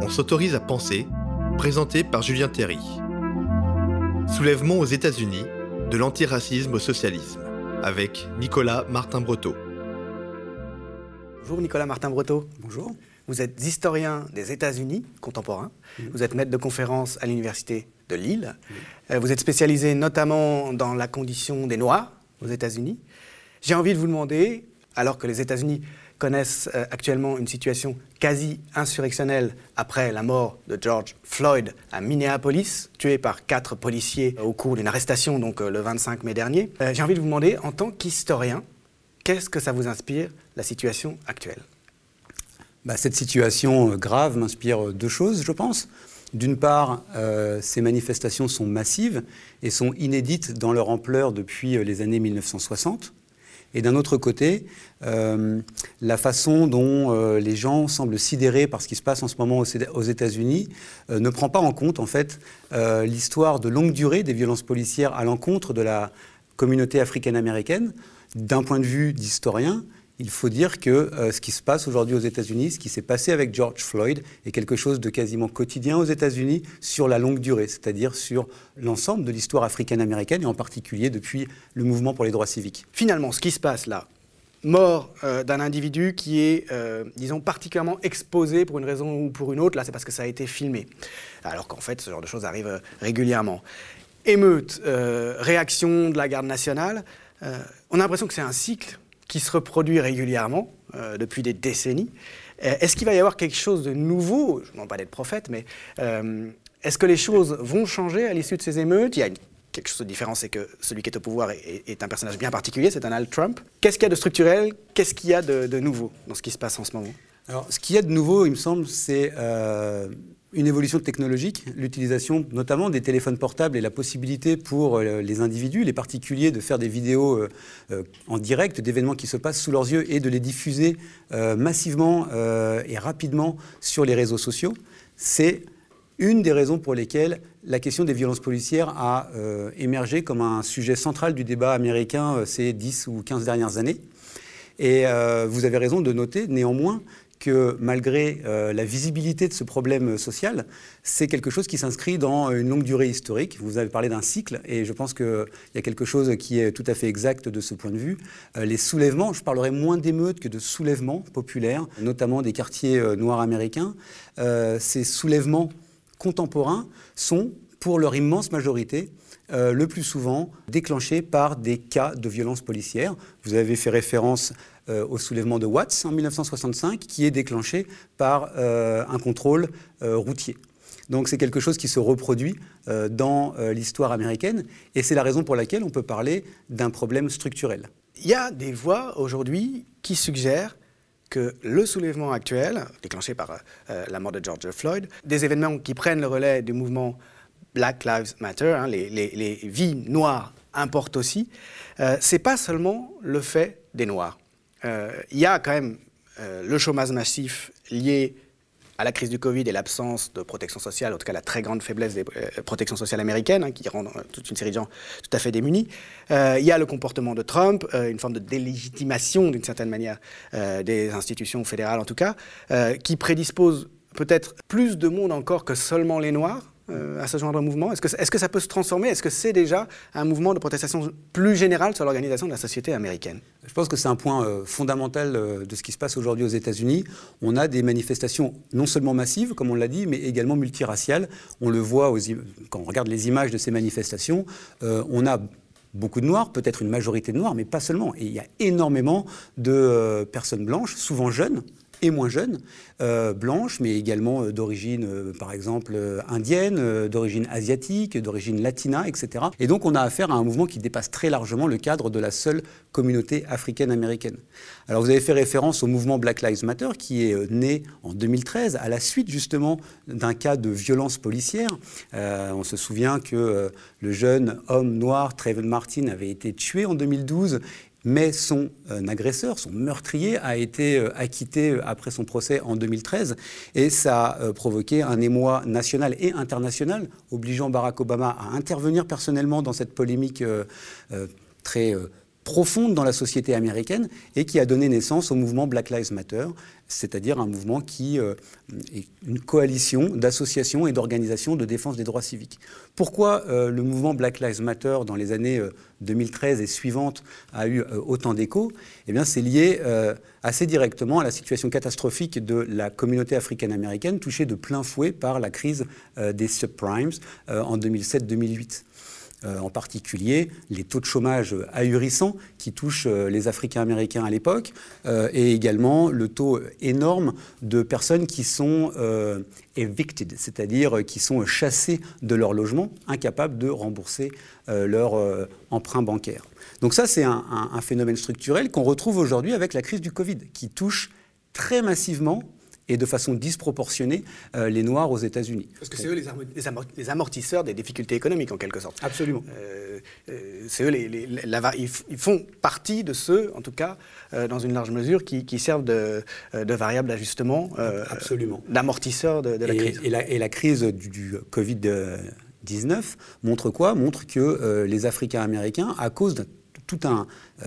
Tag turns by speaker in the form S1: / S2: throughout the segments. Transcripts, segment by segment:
S1: On s'autorise à penser, présenté par Julien Terry. Soulèvement aux États-Unis, de l'antiracisme au socialisme, avec Nicolas Martin-Breteau.
S2: Bonjour Nicolas Martin-Breteau.
S3: Bonjour.
S2: Vous êtes historien des États-Unis contemporains. Vous êtes maître de conférence à l'Université de Lille. Euh, Vous êtes spécialisé notamment dans la condition des Noirs aux États-Unis. J'ai envie de vous demander, alors que les États-Unis connaissent euh, actuellement une situation quasi insurrectionnelle après la mort de George Floyd à Minneapolis, tué par quatre policiers au cours d'une arrestation euh, le 25 mai dernier. Euh, J'ai envie de vous demander, en tant qu'historien, qu'est-ce que ça vous inspire, la situation actuelle?
S3: Bah, cette situation grave m'inspire deux choses, je pense. D'une part, ces manifestations sont massives et sont inédites dans leur ampleur depuis les années 1960. Et d'un autre côté, euh, la façon dont euh, les gens semblent sidérés par ce qui se passe en ce moment aux, États-Unis euh, ne prend pas en compte en fait l'histoire de longue durée des violences policières à l'encontre de la communauté africaine-américaine. D'un point de vue d'historien, il faut dire que euh, ce qui se passe aujourd'hui aux États-Unis, ce qui s'est passé avec George Floyd, est quelque chose de quasiment quotidien aux États-Unis sur la longue durée, c'est-à-dire sur l'ensemble de l'histoire africaine-américaine et en particulier depuis le mouvement pour les droits civiques.
S2: Finalement, ce qui se passe là, mort euh, d'un individu qui est, euh, disons, particulièrement exposé pour une raison ou pour une autre, là c'est parce que ça a été filmé. Alors qu'en fait, ce genre de choses arrive régulièrement. Émeute, réaction de la garde nationale, on a l'impression que c'est un cycle qui se reproduit régulièrement euh, depuis des décennies. Euh, Est-ce qu'il va y avoir quelque chose de nouveau? Je ne demande pas d'être prophète, mais euh, est-ce que les choses vont changer à l'issue de ces émeutes? Il y a quelque chose de différent, c'est que celui qui est au pouvoir est, un personnage bien particulier, c'est Donald Trump. Qu'est-ce qu'il y a de structurel? Qu'est-ce qu'il y a de, nouveau dans ce qui se passe en ce moment?
S3: Alors, ce qu'il y a de nouveau, il me semble, c'est une évolution technologique, l'utilisation notamment des téléphones portables et la possibilité pour euh, les individus, les particuliers, de faire des vidéos euh, euh, en direct d'événements qui se passent sous leurs yeux et de les diffuser massivement et rapidement sur les réseaux sociaux. C'est une des raisons pour lesquelles la question des violences policières a émergé comme un sujet central du débat américain ces 10 ou 15 dernières années. Et vous avez raison de noter néanmoins que malgré euh, la visibilité de ce problème social, c'est quelque chose qui s'inscrit dans une longue durée historique. Vous avez parlé d'un cycle, et je pense qu'il y a quelque chose qui est tout à fait exact de ce point de vue. Euh, les soulèvements, je parlerai moins d'émeutes que de soulèvements populaires, notamment des quartiers euh, noirs américains. Ces soulèvements contemporains sont, pour leur immense majorité, le plus souvent déclenchés par des cas de violence policière. Vous avez fait référence euh, au soulèvement de Watts en 1965, qui est déclenché par euh, un contrôle euh, routier. Donc c'est quelque chose qui se reproduit dans l'histoire américaine, et c'est la raison pour laquelle on peut parler d'un problème structurel.
S2: Il y a des voix aujourd'hui qui suggèrent que le soulèvement actuel, déclenché par la mort de George Floyd, des événements qui prennent le relais du mouvement Black Lives Matter, hein, les vies noires importent aussi, euh, c'est pas seulement le fait des Noirs. Euh, Il y a quand même euh, le chômage massif lié à la crise du Covid et l'absence de protection sociale, en tout cas la très grande faiblesse des euh, protections sociales américaines, hein, qui euh, toute une série de gens tout à fait démunis. Il y a le comportement de Trump, une forme de délégitimation d'une certaine manière des institutions fédérales en tout cas, qui prédispose peut-être plus de monde encore que seulement les Noirs euh, à ce genre de mouvement? Est-ce que, ça peut se transformer? Est-ce que c'est déjà un mouvement de protestation plus général sur l'organisation de la société américaine?
S3: Je pense que c'est un point euh, fondamental euh, de ce qui se passe aujourd'hui aux États-Unis. On a des manifestations non seulement massives, comme on l'a dit, mais également multiraciales. On le voit quand on regarde les images de ces manifestations. On a beaucoup de noirs, peut-être une majorité de noirs, mais pas seulement. Et il y a énormément de personnes blanches, souvent jeunes et moins jeunes, euh, blanches, mais également euh, d'origine, euh, par exemple, euh, indienne, d'origine asiatique, d'origine latina, etc. Et donc on a affaire à un mouvement qui dépasse très largement le cadre de la seule communauté africaine-américaine. Alors vous avez fait référence au mouvement Black Lives Matter, qui est né en 2013, à la suite justement d'un cas de violence policière. On se souvient que le jeune homme noir, Trayvon Martin, avait été tué en 2012 mais son euh, agresseur, son meurtrier, a été euh, acquitté euh, après son procès en 2013 et ça a provoqué un émoi national et international, obligeant Barack Obama à intervenir personnellement dans cette polémique très profonde dans la société américaine et qui a donné naissance au mouvement Black Lives Matter, c'est-à-dire un mouvement qui euh, est une coalition d'associations et d'organisations de défense des droits civiques. Pourquoi euh, le mouvement Black Lives Matter dans les années 2013 euh, et suivantes a eu autant d'écho Eh bien, c'est lié assez directement à la situation catastrophique de la communauté africaine-américaine touchée de plein fouet par la crise des subprimes en 2007-2008. Euh, en particulier les taux de chômage ahurissants qui touchent euh, les Africains-Américains à l'époque, euh, et également le taux énorme de personnes qui sont evicted, c'est-à-dire qui sont chassées de leur logement, incapables de rembourser leur emprunt bancaire. Donc ça, c'est un, un phénomène structurel qu'on retrouve aujourd'hui avec la crise du Covid, qui touche très massivement et de façon disproportionnée euh, les Noirs aux États-Unis.
S2: Parce que c'est eux les, amortisseurs des difficultés économiques, en quelque sorte.
S3: Absolument. Euh,
S2: euh, c'est eux, les, ils, font partie de ceux, en tout cas, dans une large mesure, qui, servent de, de variable d'ajustement,
S3: Absolument.
S2: d'amortisseur de, la crise.
S3: Et la, et la, crise du, du Covid-19 montre quoi? Montre que les Africains américains, à cause d'un euh,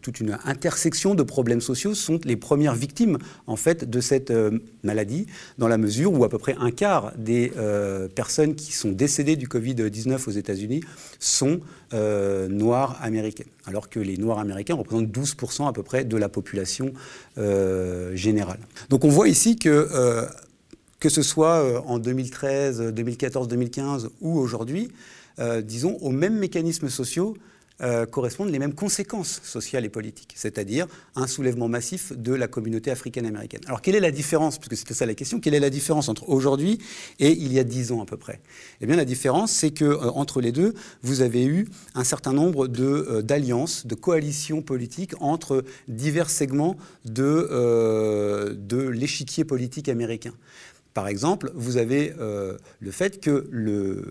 S3: toute une intersection de problèmes sociaux sont les premières victimes en fait de cette euh, maladie, dans la mesure où à peu près un quart des euh, personnes qui sont décédées du Covid-19 aux États-Unis sont noires américaines, alors que les noirs américains représentent 12% à peu près de la population générale. Donc on voit ici que que ce soit en 2013, 2014, 2015 ou aujourd'hui, disons, aux mêmes mécanismes sociaux euh, correspondent les mêmes conséquences sociales et politiques, c'est-à-dire un soulèvement massif de la communauté africaine-américaine. Alors quelle est la différence, puisque c'était ça la question, quelle est la différence entre aujourd'hui et il y a dix ans à peu près? Eh bien la différence, c'est que euh, entre les deux, vous avez eu un certain nombre de, euh, d'alliances, de coalitions politiques entre divers segments de, de l'échiquier politique américain. Par exemple, vous avez le fait que le,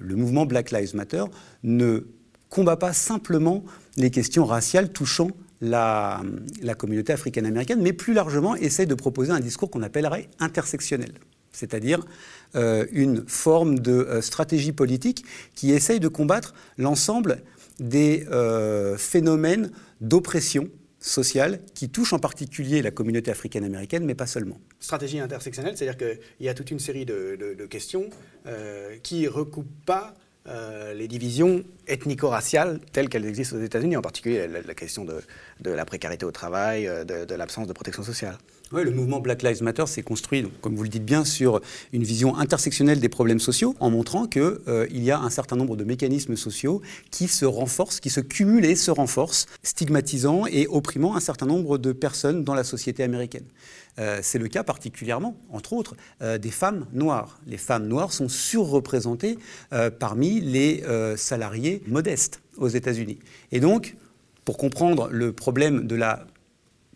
S3: le mouvement Black Lives Matter ne combat pas simplement les questions raciales touchant la, communauté africaine-américaine, mais plus largement essaie de proposer un discours qu'on appellerait intersectionnel, c'est-à-dire euh, une forme de euh, stratégie politique qui essaye de combattre l'ensemble des euh, phénomènes d'oppression sociale qui touchent en particulier la communauté africaine-américaine, mais pas seulement.
S2: Stratégie intersectionnelle, c'est-à-dire qu'il y a toute une série de, de questions qui ne recoupent pas euh, les divisions ethnico-raciales telles qu'elles existent aux États-Unis, en particulier la, question de, la précarité au travail, euh, de, l'absence de protection sociale.
S3: Oui, le mouvement Black Lives Matter s'est construit, comme vous le dites bien, sur une vision intersectionnelle des problèmes sociaux, en montrant qu'il euh, y a un certain nombre de mécanismes sociaux qui se renforcent, qui se cumulent et se renforcent, stigmatisant et opprimant un certain nombre de personnes dans la société américaine. Euh, c'est le cas particulièrement, entre autres, euh, des femmes noires. Les femmes noires sont surreprésentées parmi les salariés modestes aux États-Unis. Et donc, pour comprendre le problème de la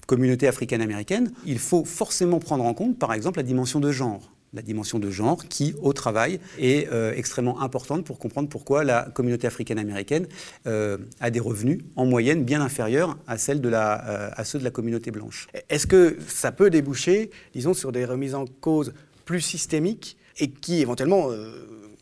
S3: communauté africaine-américaine, il faut forcément prendre en compte, par exemple, la dimension de genre la dimension de genre qui, au travail, est euh, extrêmement importante pour comprendre pourquoi la communauté africaine-américaine euh, a des revenus en moyenne bien inférieurs euh, à ceux de la communauté blanche.
S2: Est-ce que ça peut déboucher, disons, sur des remises en cause plus systémiques et qui éventuellement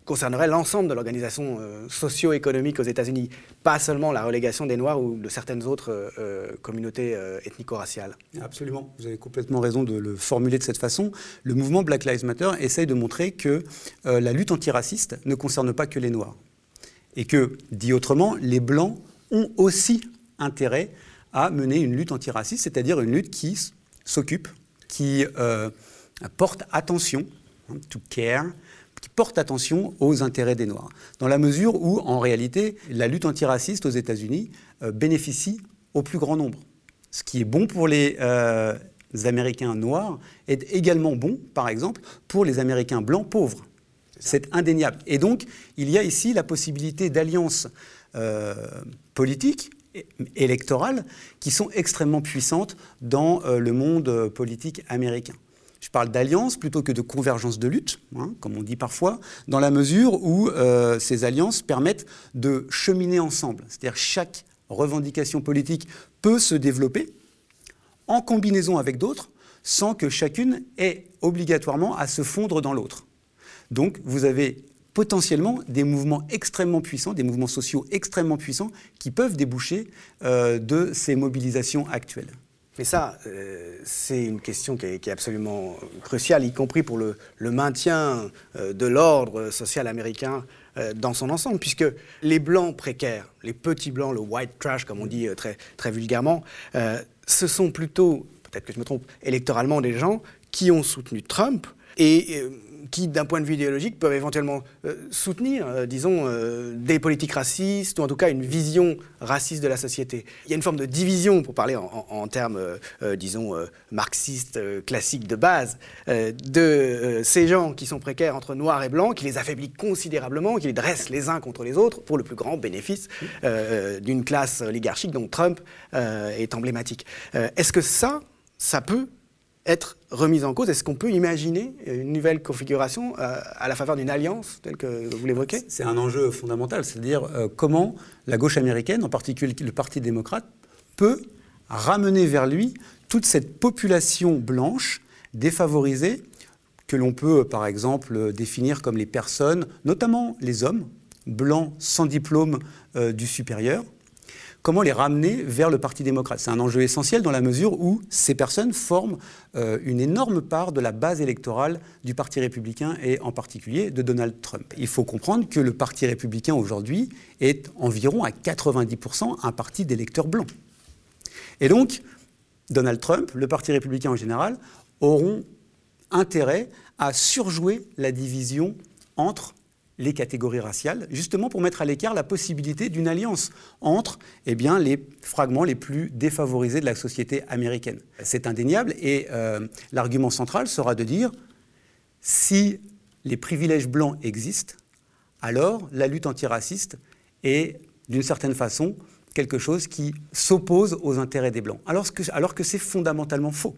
S2: concernerait l'ensemble de l'organisation euh, socio-économique aux États-Unis, pas seulement la relégation des Noirs ou de certaines autres euh, euh, communautés ethnico-raciales.
S3: Absolument, vous avez complètement raison de le formuler de cette façon. Le mouvement Black Lives Matter essaye de montrer que la lutte antiraciste ne concerne pas que les Noirs. Et que, dit autrement, les Blancs ont aussi intérêt à mener une lutte antiraciste, c'est-à-dire une lutte qui s'occupe, qui porte attention, hein, to care, qui porte attention aux intérêts des Noirs, dans la mesure où, en réalité, la lutte antiraciste aux États-Unis euh, bénéficie au plus grand nombre. Ce qui est bon pour les euh, Américains noirs est également bon, par exemple, pour les Américains blancs pauvres. C'est indéniable. Et donc, il y a ici la possibilité d'alliances euh, politiques électorales qui sont extrêmement puissantes dans le monde politique américain. Je parle d'alliance plutôt que de convergence de lutte, hein, comme on dit parfois, dans la mesure où euh, ces alliances permettent de cheminer ensemble. C'est-à-dire chaque revendication politique peut se développer en combinaison avec d'autres, sans que chacune ait obligatoirement à se fondre dans l'autre. Donc vous avez potentiellement des mouvements extrêmement puissants, des mouvements sociaux extrêmement puissants qui peuvent déboucher euh, de ces mobilisations actuelles.
S2: Mais ça, euh, c'est une question qui est, absolument cruciale, y compris pour le, maintien euh, de l'ordre social américain dans son ensemble, puisque les blancs précaires, les petits blancs, le white trash, comme on dit très, très vulgairement, ce sont plutôt, peut-être que je me trompe, électoralement des gens qui ont soutenu Trump et qui, d'un point de vue idéologique, peuvent éventuellement euh, soutenir, euh, disons, euh, des politiques racistes, ou en tout cas une vision raciste de la société. Il y a une forme de division, pour parler en, termes, disons, marxistes classiques de base, de ces gens qui sont précaires entre noirs et blancs, qui les affaiblit considérablement, qui les dressent les uns contre les autres, pour le plus grand bénéfice d'une classe oligarchique dont Trump est emblématique. Est-ce que ça, ça peut être remise en cause. Est-ce qu'on peut imaginer une nouvelle configuration euh, à la faveur d'une alliance telle que vous l'évoquez?
S3: C'est un enjeu fondamental, c'est-à-dire euh, comment la gauche américaine, en particulier le Parti démocrate, peut ramener vers lui toute cette population blanche défavorisée que l'on peut par exemple définir comme les personnes, notamment les hommes, blancs sans diplôme euh, du supérieur, comment les ramener vers le Parti démocrate. C'est un enjeu essentiel dans la mesure où ces personnes forment euh, une énorme part de la base électorale du Parti républicain et en particulier de Donald Trump. Il faut comprendre que le Parti républicain aujourd'hui est environ à 90% un parti d'électeurs blancs. Et donc, Donald Trump, le Parti républicain en général, auront intérêt à surjouer la division entre les catégories raciales, justement pour mettre à l'écart la possibilité d'une alliance entre eh bien, les fragments les plus défavorisés de la société américaine. C'est indéniable et euh, l'argument central sera de dire si les privilèges blancs existent, alors la lutte antiraciste est d'une certaine façon quelque chose qui s'oppose aux intérêts des blancs, alors que, alors que c'est fondamentalement faux.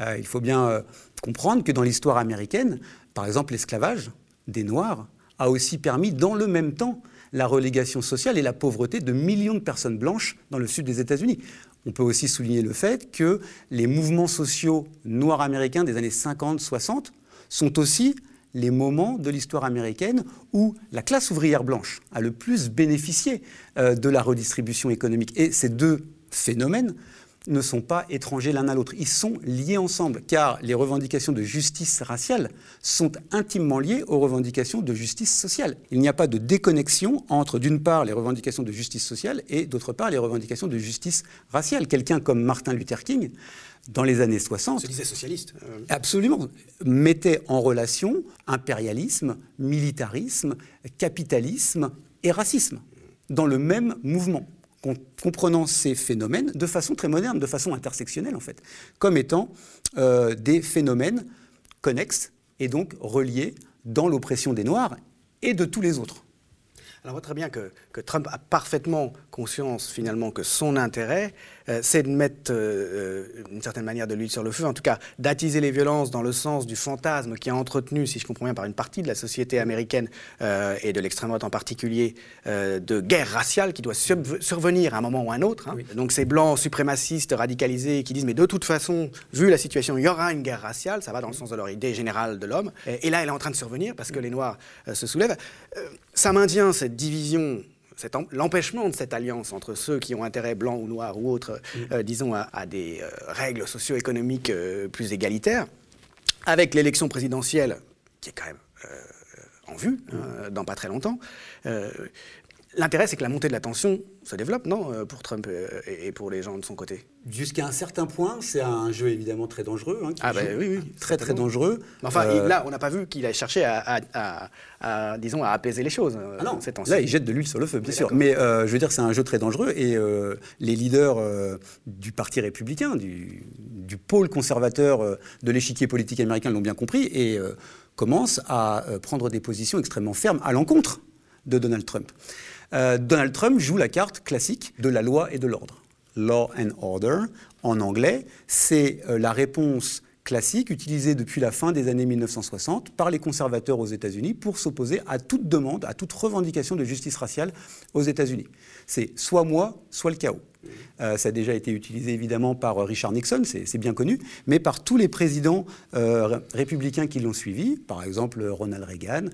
S3: Euh, il faut bien euh, comprendre que dans l'histoire américaine, par exemple l'esclavage des Noirs, a aussi permis, dans le même temps, la relégation sociale et la pauvreté de millions de personnes blanches dans le sud des États-Unis. On peut aussi souligner le fait que les mouvements sociaux noirs américains des années 50-60 sont aussi les moments de l'histoire américaine où la classe ouvrière blanche a le plus bénéficié euh, de la redistribution économique. Et ces deux phénomènes ne sont pas étrangers l'un à l'autre. Ils sont liés ensemble, car les revendications de justice raciale sont intimement liées aux revendications de justice sociale. Il n'y a pas de déconnexion entre, d'une part, les revendications de justice sociale et, d'autre part, les revendications de justice raciale. Quelqu'un comme Martin Luther King, dans les années 60,
S2: se disait socialiste.
S3: Euh. Absolument, mettait en relation impérialisme, militarisme, capitalisme et racisme dans le même mouvement comprenant ces phénomènes de façon très moderne, de façon intersectionnelle en fait, comme étant euh, des phénomènes connexes et donc reliés dans l'oppression des Noirs et de tous les autres.
S2: Alors on voit très bien que, que Trump a parfaitement conscience finalement que son intérêt, euh, c'est de mettre euh, euh, une certaine manière de l'huile sur le feu, en tout cas d'attiser les violences dans le sens du fantasme qui est entretenu, si je comprends bien, par une partie de la société américaine et de l'extrême droite en particulier, de guerre raciale qui doit survenir à un moment ou à un autre. Hein. Donc ces blancs suprémacistes radicalisés qui disent mais de toute façon, vu la situation, il y aura une guerre raciale, ça va dans le sens de leur idée générale de l'homme. Et, là, elle est en train de survenir parce que les Noirs se soulèvent. ça maintient cette division l'empêchement de cette alliance entre ceux qui ont intérêt blanc ou noir ou autre, mm. euh, disons, à, des euh, règles socio-économiques euh, plus égalitaires, avec l'élection présidentielle, qui est quand même en vue, hein, dans pas très longtemps, L'intérêt, c'est que la montée de la tension se développe, non, euh, pour Trump euh, et pour les gens de son côté
S3: Jusqu'à un certain point, c'est un jeu évidemment très dangereux. Hein,
S2: ah ben oui, oui.
S3: Très, très dangereux.
S2: enfin, euh, là, on n'a pas vu qu'il a cherché à, disons, à apaiser les choses.
S3: Ah non, là, il jette de l'huile sur le feu, bien sûr. Mais je veux dire, c'est un jeu très dangereux et les leaders du Parti républicain, du, du pôle conservateur de l'échiquier politique américain l'ont bien compris et commencent à prendre des positions extrêmement fermes à l'encontre de Donald Trump. Euh, Donald Trump joue la carte classique de la loi et de l'ordre. Law and order, en anglais, c'est euh, la réponse classique utilisée depuis la fin des années 1960 par les conservateurs aux États-Unis pour s'opposer à toute demande, à toute revendication de justice raciale aux États-Unis. C'est soit moi, soit le chaos. Euh, ça a déjà été utilisé évidemment par Richard Nixon, c'est bien connu, mais par tous les présidents républicains qui l'ont suivi, par exemple Ronald Reagan,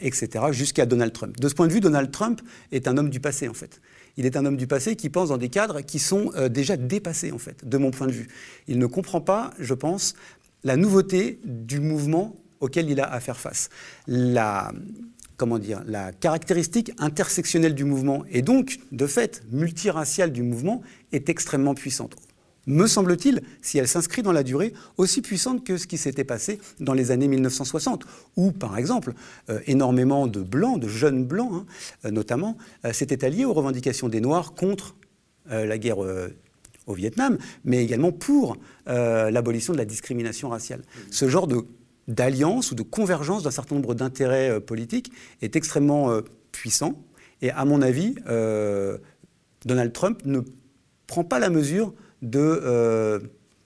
S3: etc., jusqu'à Donald Trump. De ce point de vue, Donald Trump est un homme du passé en fait il est un homme du passé qui pense dans des cadres qui sont déjà dépassés, en fait, de mon point de vue. Il ne comprend pas, je pense, la nouveauté du mouvement auquel il a à faire face. La, comment dire, la caractéristique intersectionnelle du mouvement et donc, de fait, multiraciale du mouvement est extrêmement puissante. Me semble-t-il, si elle s'inscrit dans la durée, aussi puissante que ce qui s'était passé dans les années 1960, où, par exemple, euh, énormément de blancs, de jeunes blancs hein, euh, notamment, euh, s'étaient alliés aux revendications des Noirs contre la guerre au Vietnam, mais également pour l'abolition de la discrimination raciale. Ce genre de d'alliance ou de convergence d'un certain nombre d'intérêts euh, politiques est extrêmement euh, puissant. Et à mon avis, euh, Donald Trump ne prend pas la mesure de,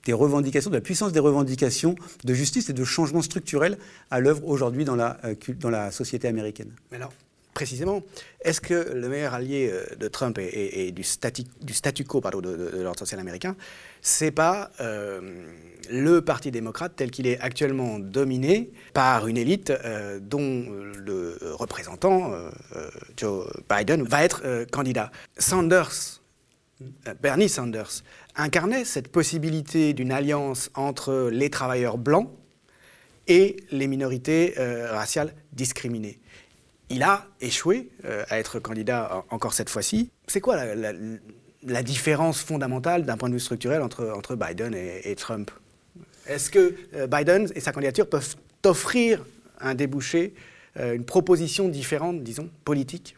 S3: des revendications, de la puissance des revendications de justice et de changement structurel à l'œuvre aujourd'hui dans la, société américaine.
S2: Précisément, est-ce que le meilleur allié de Trump et, du, statu, quo pardon, de, l'ordre social américain, c'est pas le Parti démocrate tel qu'il est actuellement dominé par une élite euh, dont le représentant, euh, euh, Joe Biden, va être candidat. Sanders, Bernie Sanders, incarnait cette possibilité d'une alliance entre les travailleurs blancs et les minorités raciales discriminées. Il a échoué à être candidat encore cette fois-ci. C'est quoi la, différence fondamentale d'un point de vue structurel entre, entre Biden et Trump? Est-ce que euh, Biden et sa candidature peuvent offrir un débouché, euh, une proposition différente, disons, politique?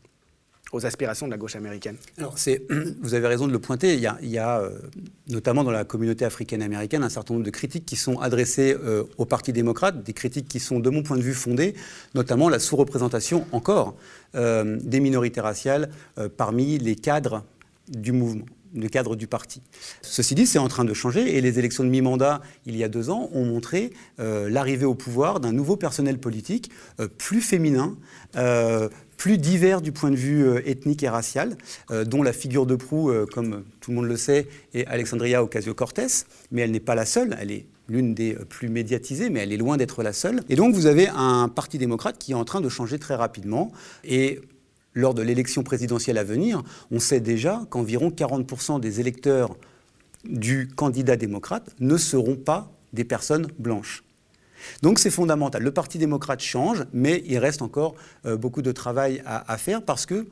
S2: Aux aspirations de la gauche américaine
S3: Alors, vous avez raison de le pointer. Il y a, euh, notamment dans la communauté africaine-américaine, un certain nombre de critiques qui sont adressées au Parti démocrate, des critiques qui sont, de mon point de vue, fondées, notamment la sous-représentation encore des minorités raciales parmi les cadres du mouvement le cadre du parti. Ceci dit, c'est en train de changer et les élections de mi-mandat, il y a deux ans, ont montré euh, l'arrivée au pouvoir d'un nouveau personnel politique euh, plus féminin, euh, plus divers du point de vue ethnique et racial, dont la figure de proue, comme tout le monde le sait, est Alexandria Ocasio-Cortez, mais elle n'est pas la seule, elle est l'une des plus médiatisées, mais elle est loin d'être la seule. Et donc vous avez un parti démocrate qui est en train de changer très rapidement. Et lors de l'élection présidentielle à venir, on sait déjà qu'environ 40% des électeurs du candidat démocrate ne seront pas des personnes blanches. Donc c'est fondamental. Le Parti démocrate change, mais il reste encore euh, beaucoup de travail à, faire parce que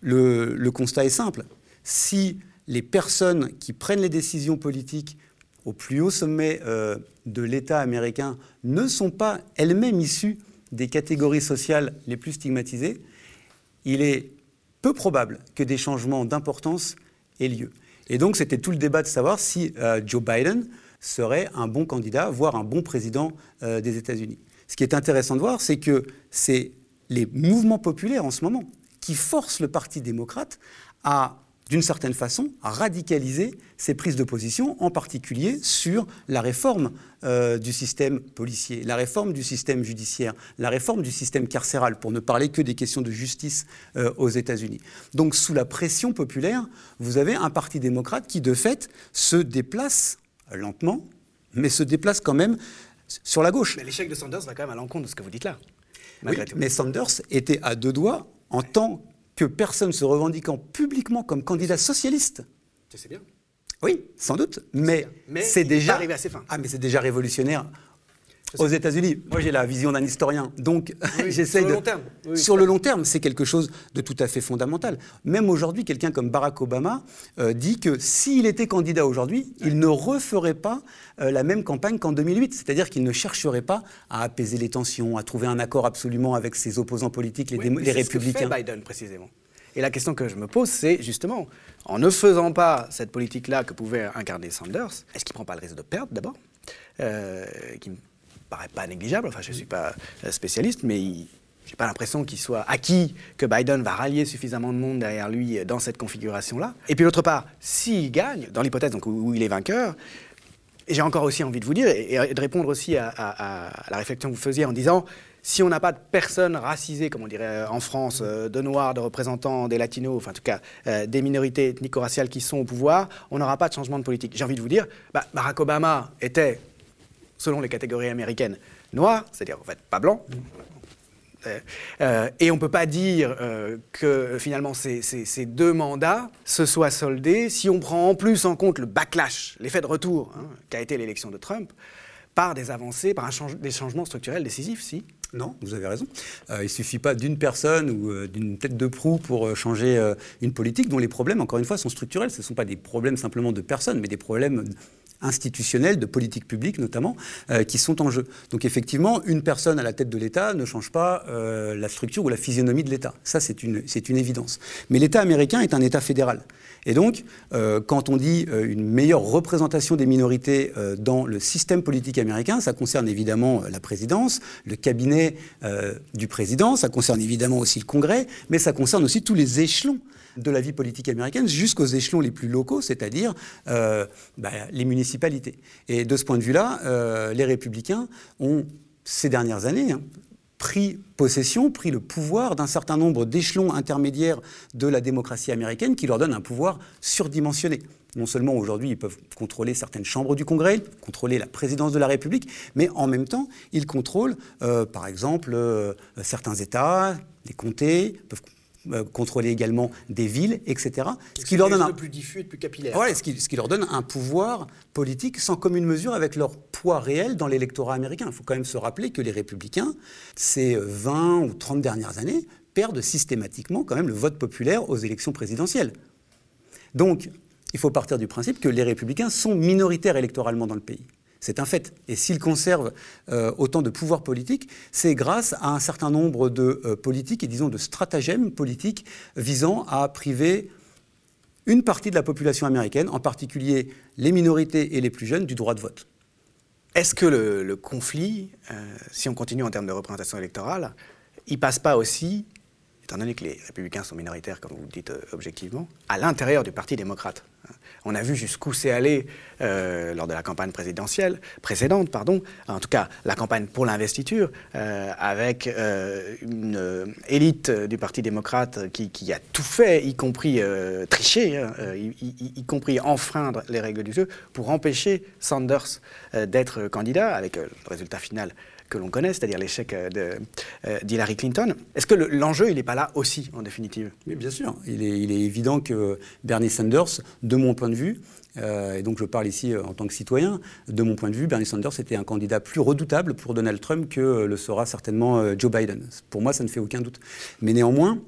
S3: le, constat est simple. Si les personnes qui prennent les décisions politiques au plus haut sommet euh, de l'État américain ne sont pas elles-mêmes issues des catégories sociales les plus stigmatisées, il est peu probable que des changements d'importance aient lieu. Et donc c'était tout le débat de savoir si euh, Joe Biden serait un bon candidat, voire un bon président euh, des États-Unis. Ce qui est intéressant de voir, c'est que c'est les mouvements populaires en ce moment qui forcent le Parti démocrate à d'une certaine façon, radicaliser ses prises de position, en particulier sur la réforme euh, du système policier, la réforme du système judiciaire, la réforme du système carcéral, pour ne parler que des questions de justice euh, aux États-Unis. Donc, sous la pression populaire, vous avez un parti démocrate qui, de fait, se déplace lentement, mais se déplace quand même sur la gauche.
S2: Mais l'échec de Sanders va quand même à l'encontre de ce que vous dites là.
S3: Oui, mais Sanders était à deux doigts en tant que personne se revendiquant publiquement comme candidat socialiste.
S2: C'est bien.
S3: Oui, sans doute, mais, c'est déjà
S2: arrivé à ses fins.
S3: Ah, mais c'est déjà révolutionnaire aux États-Unis. Moi, j'ai la vision d'un historien, donc j'essaye de.
S2: Sur le long terme.
S3: sur le long terme, c'est quelque chose de tout à fait fondamental. Même aujourd'hui, quelqu'un comme Barack Obama euh, dit que s'il était candidat aujourd'hui, il ne referait pas euh, la même campagne qu'en 2008, c'est-à-dire qu'il ne chercherait pas à apaiser les tensions, à trouver un accord absolument avec ses opposants politiques, les, les républicains.
S2: Ce que fait Biden précisément. Et la question que je me pose, c'est justement, en ne faisant pas cette politique-là que pouvait incarner Sanders, est-ce qu'il ne prend pas le risque de perdre d'abord? Euh, paraît pas négligeable. Enfin, je ne suis pas spécialiste, mais je n'ai pas l'impression qu'il soit acquis que Biden va rallier suffisamment de monde derrière lui euh, dans cette configuration-là. Et puis, d'autre part, s'il gagne, dans l'hypothèse où il est vainqueur, j'ai encore aussi envie de vous dire, et, de répondre aussi à, la réflexion que vous faisiez en disant, si on n'a pas de personnes racisées, comme on dirait euh, en France, euh, de noirs, de représentants des latinos, enfin en tout cas des minorités ethnico-raciales qui sont au pouvoir, on n'aura pas de changement de politique. J'ai envie de vous dire, bah, Barack Obama était, selon les catégories américaines, noir, c'est-à-dire en fait pas blanc. et on ne peut pas dire que finalement ces, deux mandats se soient soldés si on prend en plus en compte le backlash, l'effet de retour hein, qu'a été l'élection de Trump, par des avancées, par des changements structurels décisifs, si
S3: non, vous avez raison. Euh, il ne suffit pas d'une personne ou euh, d'une tête de proue pour euh, changer une politique dont les problèmes, encore une fois, sont structurels. Ce ne sont pas des problèmes simplement de personnes, mais des problèmes institutionnels, de politique publique notamment, qui sont en jeu. Donc effectivement, une personne à la tête de l'État ne change pas la structure ou la physionomie de l'État. Ça, c'est une, une évidence. Mais l'État américain est un État fédéral. Et donc, euh, quand on dit euh, une meilleure représentation des minorités euh, dans le système politique américain, ça concerne évidemment la présidence, le cabinet du président, ça concerne évidemment aussi le Congrès, mais ça concerne aussi tous les échelons de la vie politique américaine jusqu'aux échelons les plus locaux, c'est-à-dire bah, les municipalités. Et de ce point de vue-là, les républicains ont, ces dernières années, hein, pris possession, pris le pouvoir d'un certain nombre d'échelons intermédiaires de la démocratie américaine qui leur donnent un pouvoir surdimensionné. Non seulement aujourd'hui ils peuvent contrôler certaines chambres du Congrès, contrôler la présidence de la République, mais en même temps ils contrôlent euh, par exemple euh, certains États, les comtés, peuvent euh, contrôler également des villes, etc.
S2: Ce qui leur donne un plus diffus et plus capillaire.
S3: ce, qui, ce qui leur donne un pouvoir politique sans commune mesure avec leur poids réel dans l'électorat américain. Il faut quand même se rappeler que les républicains, ces 20 ou 30 dernières années, perdent systématiquement quand même le vote populaire aux élections présidentielles. Donc, il faut partir du principe que les républicains sont minoritaires électoralement dans le pays. C'est un fait. Et s'ils conservent euh, autant de pouvoir politique, c'est grâce à un certain nombre de euh, politiques et disons de stratagèmes politiques visant à priver une partie de la population américaine, en particulier les minorités et les plus jeunes, du droit de vote.
S2: Est-ce que le, conflit, euh, si on continue en termes de représentation électorale, il passe pas aussi, étant donné que les républicains sont minoritaires, comme vous le dites objectivement, à l'intérieur du Parti démocrate. On a vu jusqu'où c'est allé euh, lors de la campagne présidentielle précédente, pardon, en tout cas la campagne pour l'investiture, euh, avec euh, une élite du Parti démocrate qui, a tout fait, y compris tricher, hein, y, compris enfreindre les règles du jeu, pour empêcher Sanders d'être candidat, avec le résultat final que l'on connaît, c'est-à-dire l'échec d'Hillary Clinton. Est-ce que l'enjeu, il n'est pas là aussi, en définitive?
S3: Bien sûr. Il est, évident que Bernie Sanders, de mon point de vue, euh, et donc je parle ici euh, en tant que citoyen, de mon point de vue, Bernie Sanders était un candidat plus redoutable pour Donald Trump que euh, le sera certainement Joe Biden. Pour moi, ça ne fait aucun doute. Mais néanmoins,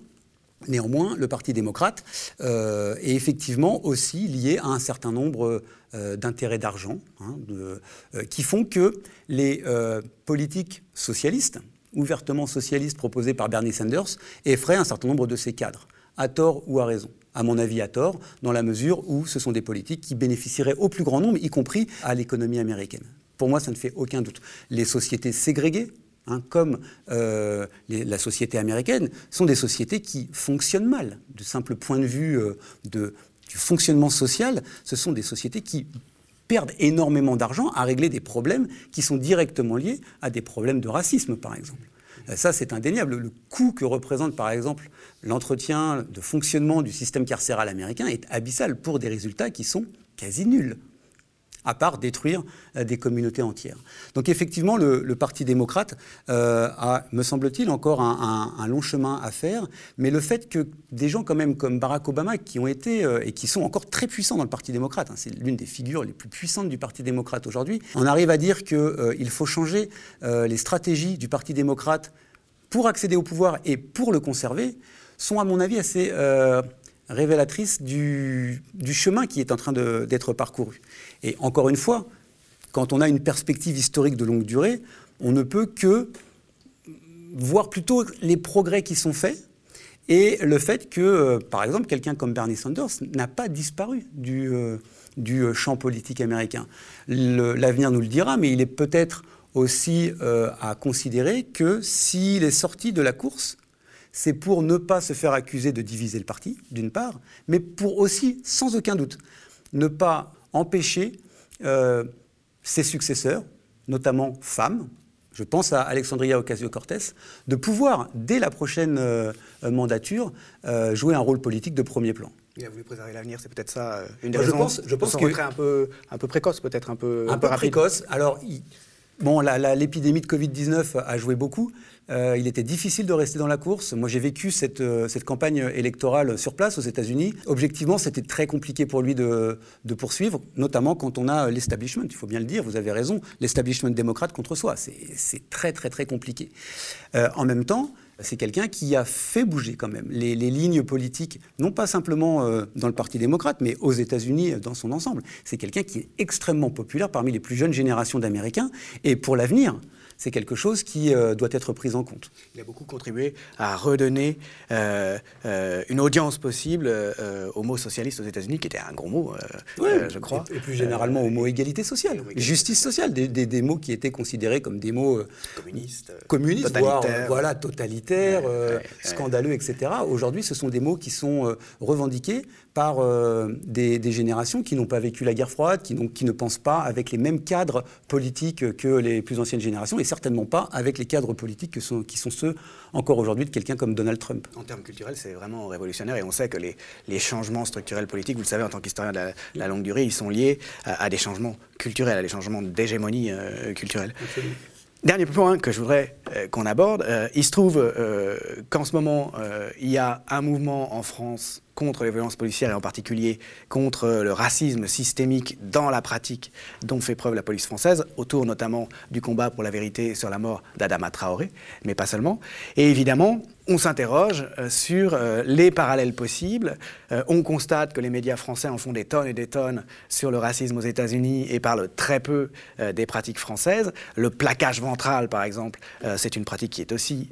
S3: Néanmoins, le Parti démocrate est effectivement aussi lié à un certain nombre d'intérêts d'argent hein, qui font que les politiques socialistes, ouvertement socialistes proposées par Bernie Sanders, effraient un certain nombre de ses cadres, à tort ou à raison à mon avis à tort, dans la mesure où ce sont des politiques qui bénéficieraient au plus grand nombre, y compris à l'économie américaine. Pour moi, ça ne fait aucun doute. Les sociétés ségrégées, hein, comme euh, la société américaine, sont des sociétés qui fonctionnent mal. Du simple point de vue euh, du fonctionnement social, ce sont des sociétés qui perdent énormément d'argent à régler des problèmes qui sont directement liés à des problèmes de racisme, par exemple. Euh, ça, c'est indéniable. Le coût que représente, par exemple, l'entretien de fonctionnement du système carcéral américain est abyssal pour des résultats qui sont quasi nuls à part détruire euh, des communautés entières. Donc effectivement, le, Parti démocrate euh, a, me semble-t-il, encore un, long chemin à faire, mais le fait que des gens quand même comme Barack Obama, qui ont été et qui sont encore très puissants dans le Parti démocrate, hein, c'est l'une des figures les plus puissantes du Parti démocrate aujourd'hui, on arrive à dire qu'il faut changer les stratégies du Parti démocrate pour accéder au pouvoir et pour le conserver, sont à mon avis assez euh, révélatrices du, chemin qui est en train d'être parcouru. Et encore une fois, quand on a une perspective historique de longue durée, on ne peut que voir plutôt les progrès qui sont faits et le fait que, euh, par exemple, quelqu'un comme Bernie Sanders n'a pas disparu du, euh, du champ politique américain. L'avenir nous le dira, mais il est peut-être aussi à considérer que s'il est sorti de la course, c'est pour ne pas se faire accuser de diviser le parti, d'une part, mais pour aussi, sans aucun doute, ne pas empêcher euh, ses successeurs, notamment femmes, je pense à Alexandria Ocasio-Cortez, de pouvoir, dès la prochaine euh, mandature, euh, jouer un rôle politique de premier plan.
S2: Il a voulu préserver l'avenir, c'est peut-être ça une des raisons. Je pense,
S3: je pense que
S2: un peu, un peu précoce, peut-être un peu
S3: un, peu, précoce. Alors, bon, l'épidémie de Covid-19 a joué beaucoup. Euh, il était difficile de rester dans la course. Moi, j'ai vécu cette, euh, cette, campagne électorale sur place aux États-Unis. Objectivement, c'était très compliqué pour lui de, de, poursuivre, notamment quand on a l'establishment. Il faut bien le dire, vous avez raison, l'establishment démocrate contre soi. C'est très, très, très compliqué. Euh, en même temps, c'est quelqu'un qui a fait bouger quand même les, les lignes politiques, non pas simplement dans le Parti démocrate, mais aux États-Unis dans son ensemble. C'est quelqu'un qui est extrêmement populaire parmi les plus jeunes générations d'Américains. Et pour l'avenir, c'est quelque chose qui euh, doit être pris en compte.
S2: Il a beaucoup contribué à redonner euh, euh, une audience possible au mot socialiste aux États-Unis, qui était un gros mot, je crois.
S3: Et, plus généralement au mot égalité sociale, justice sociale, des, mots qui étaient considérés comme des mots
S2: communistes,
S3: communistes voire voilà, totalitaires, scandaleux, etc. Aujourd'hui, ce sont des mots qui sont revendiqués par des, générations qui n'ont pas vécu la guerre froide, qui, qui, ne pensent pas avec les mêmes cadres politiques que les plus anciennes générations, certainement pas avec les cadres politiques qui sont, qui sont ceux encore aujourd'hui de quelqu'un comme Donald Trump.
S2: En termes culturels, c'est vraiment révolutionnaire et on sait que les, les, changements structurels politiques, vous le savez en tant qu'historien de, la, longue durée, ils sont liés à, des changements culturels, à des changements d'hégémonie euh, culturelle. Dernier point que je voudrais euh, qu'on aborde, euh, il se trouve qu'en ce moment, il y a un mouvement en France contre les violences policières et en particulier contre le racisme systémique dans la pratique dont fait preuve la police française, autour notamment du combat pour la vérité sur la mort d'Adama Traoré, mais pas seulement. Et évidemment, on s'interroge euh, sur euh, les parallèles possibles. Euh, on constate que les médias français en font des tonnes et des tonnes sur le racisme aux États-Unis et parlent très peu des pratiques françaises. Le plaquage ventral, par exemple, c'est une pratique qui est aussi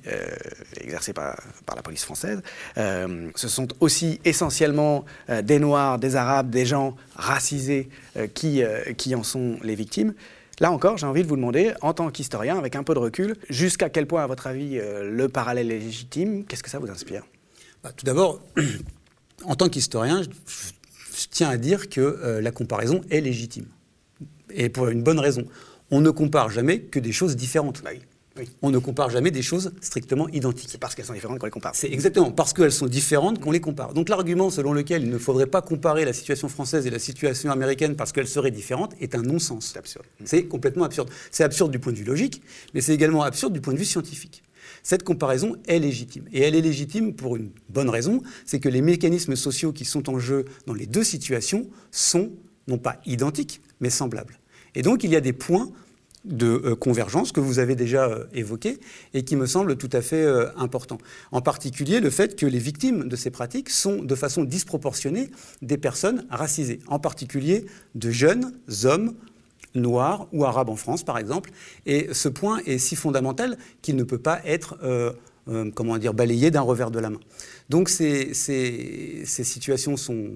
S2: exercée par, par, la police française. ce sont aussi essentiellement des Noirs, des Arabes, des gens racisés qui, qui en sont les victimes. Là encore, j'ai envie de vous demander, en tant qu'historien, avec un peu de recul, jusqu'à quel point, à votre avis, euh, le parallèle est légitime? Qu'est-ce que ça vous inspire?
S3: Bah, Tout d'abord, en tant qu'historien, je, tiens à dire que euh, la comparaison est légitime. Et pour une bonne raison. On ne compare jamais que des choses différentes.
S2: Bah
S3: on ne compare jamais des choses strictement identiques.
S2: C'est parce qu'elles sont différentes qu'on les compare.
S3: C'est exactement parce qu'elles sont différentes qu'on les compare. Donc l'argument selon lequel il ne faudrait pas comparer la situation française et la situation américaine parce qu'elles seraient différentes est un non-sens.
S2: C'est absurde.
S3: C'est complètement absurde. C'est absurde du point de vue logique, mais c'est également absurde du point de vue scientifique. Cette comparaison est légitime. Et elle est légitime pour une bonne raison, c'est que les mécanismes sociaux qui sont en jeu dans les deux situations sont non pas identiques, mais semblables. Et donc il y a des points de euh, convergence que vous avez déjà euh, évoqué et qui me semble tout à fait euh, important. En particulier le fait que les victimes de ces pratiques sont de façon disproportionnée des personnes racisées, en particulier de jeunes hommes noirs ou arabes en France par exemple. Et ce point est si fondamental qu'il ne peut pas être dire, balayé d'un revers de la main. Donc ces situations sont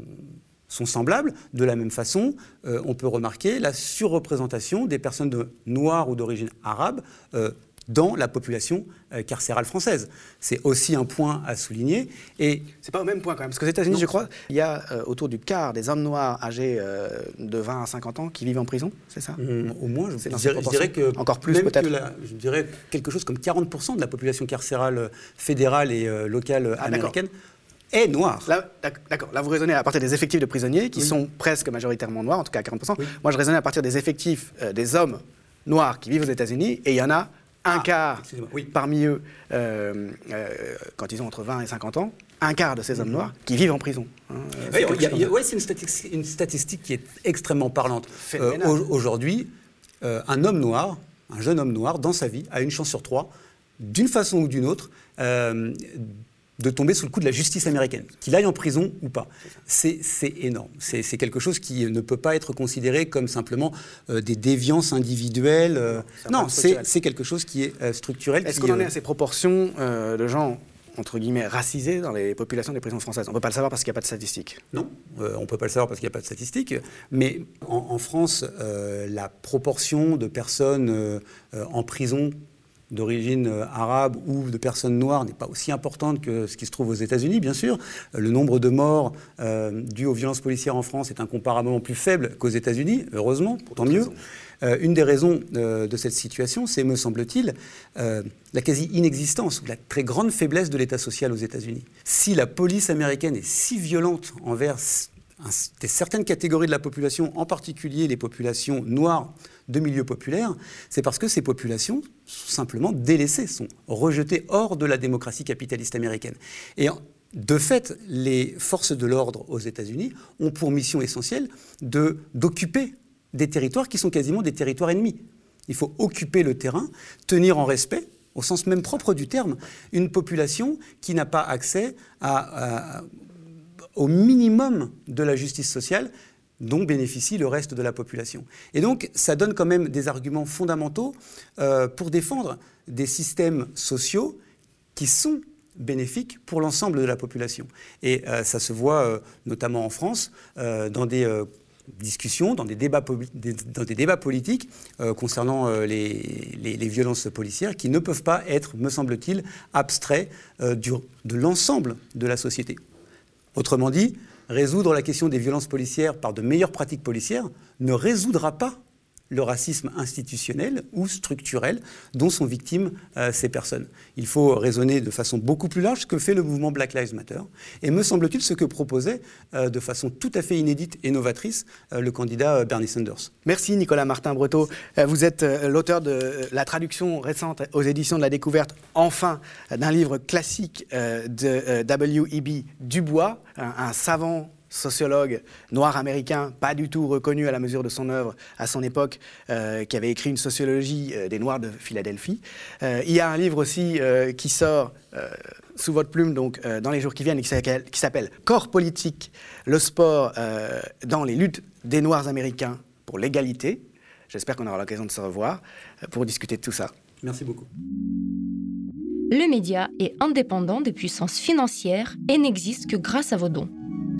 S3: sont semblables. De la même façon, euh, on peut remarquer la surreprésentation des personnes noires ou d'origine arabe euh, dans la population euh, carcérale française. C'est aussi un point à souligner.
S2: Et c'est pas au même point quand même, parce qu'aux États-Unis, je crois, il y a autour du quart des hommes noirs âgés de 20 à 50 ans qui vivent en prison, c'est ça?
S3: Mmh, Au moins, je, dirais, que
S2: encore plus peut-être.
S3: Je dirais quelque chose comme 40% de la population carcérale fédérale et locale ah, américaine est noir.
S2: D'accord. Là, vous raisonnez à partir des effectifs de prisonniers qui sont presque majoritairement noirs, en tout cas à 40%. Moi, je raisonnais à partir des effectifs euh, des hommes noirs qui vivent aux États-Unis, et il y en a un ah, quart parmi eux, euh, euh, quand ils ont entre 20 et 50 ans, un quart de ces hommes mhm. noirs qui vivent en prison.
S3: Hein, oui, c'est une, une, statistique qui est extrêmement parlante. Aujourd'hui, un homme noir, un jeune homme noir, dans sa vie, a une chance sur trois, d'une façon ou d'une autre, de tomber sous le coup de la justice américaine, qu'il aille en prison ou pas. C'est énorme. C'est quelque chose qui ne peut pas être considéré comme simplement euh, des déviances individuelles. Euh. non, c'est quelque chose qui est euh, structurel.
S2: Est-ce qu'on en est à ces proportions de gens entre guillemets, racisés dans les populations des prisons françaises? On ne peut pas le savoir parce qu'il n'y a pas de statistiques.
S3: Non, on ne peut pas le savoir parce qu'il n'y a pas de statistiques. Mais en, France, la proportion de personnes en prison d'origine arabe ou de personnes noires n'est pas aussi importante que ce qui se trouve aux États-Unis, bien sûr. Le nombre de morts dus aux violences policières en France est incomparablement plus faible qu'aux États-Unis, heureusement, tant mieux. Euh, une des raisons euh, de cette situation, c'est, me semble-t-il, euh, la quasi-inexistence ou la très grande faiblesse de l'État social aux États-Unis. Si la police américaine est si violente envers certaines catégories de la population, en particulier les populations noires de milieux populaires, c'est parce que ces populations sont simplement délaissées, sont rejetées hors de la démocratie capitaliste américaine. Et de fait, les forces de l'ordre aux États-Unis ont pour mission essentielle d'occuper des territoires qui sont quasiment des territoires ennemis. Il faut occuper le terrain, tenir en respect, au sens même propre du terme, une population qui n'a pas accès au minimum de la justice sociale dont bénéficie le reste de la population. Et donc, ça donne quand même des arguments fondamentaux euh, pour défendre des systèmes sociaux qui sont bénéfiques pour l'ensemble de la population. Et euh, ça se voit euh, notamment en France, dans des discussions, dans des débats, dans des débats politiques concernant les, violences policières qui ne peuvent pas être, me semble-t-il, abstraits euh, de l'ensemble de la société. Autrement dit, résoudre la question des violences policières par de meilleures pratiques policières ne résoudra pas le racisme institutionnel ou structurel dont sont victimes euh, ces personnes. Il faut raisonner de façon beaucoup plus large que fait le mouvement Black Lives Matter et me semble-t-il ce que proposait euh, de façon tout à fait inédite et novatrice euh, le candidat Bernie Sanders.
S2: Merci Nicolas Martin Breteau. vous êtes l'auteur de la traduction récente aux éditions de la découverte, enfin, d'un livre classique de W.E.B. Dubois, un savant sociologue noir américain, pas du tout reconnu à la mesure de son œuvre à son époque, euh, qui avait écrit une sociologie euh, des Noirs de Philadelphie. Euh, il y a un livre aussi qui sort sous votre plume donc dans les jours qui viennent, qui s'appelle Corps politique, le sport dans les luttes des Noirs américains pour l'égalité. J'espère qu'on aura l'occasion de se revoir pour discuter de tout ça.
S3: Merci beaucoup.
S4: Le média est indépendant des puissances financières et n'existe que grâce à vos dons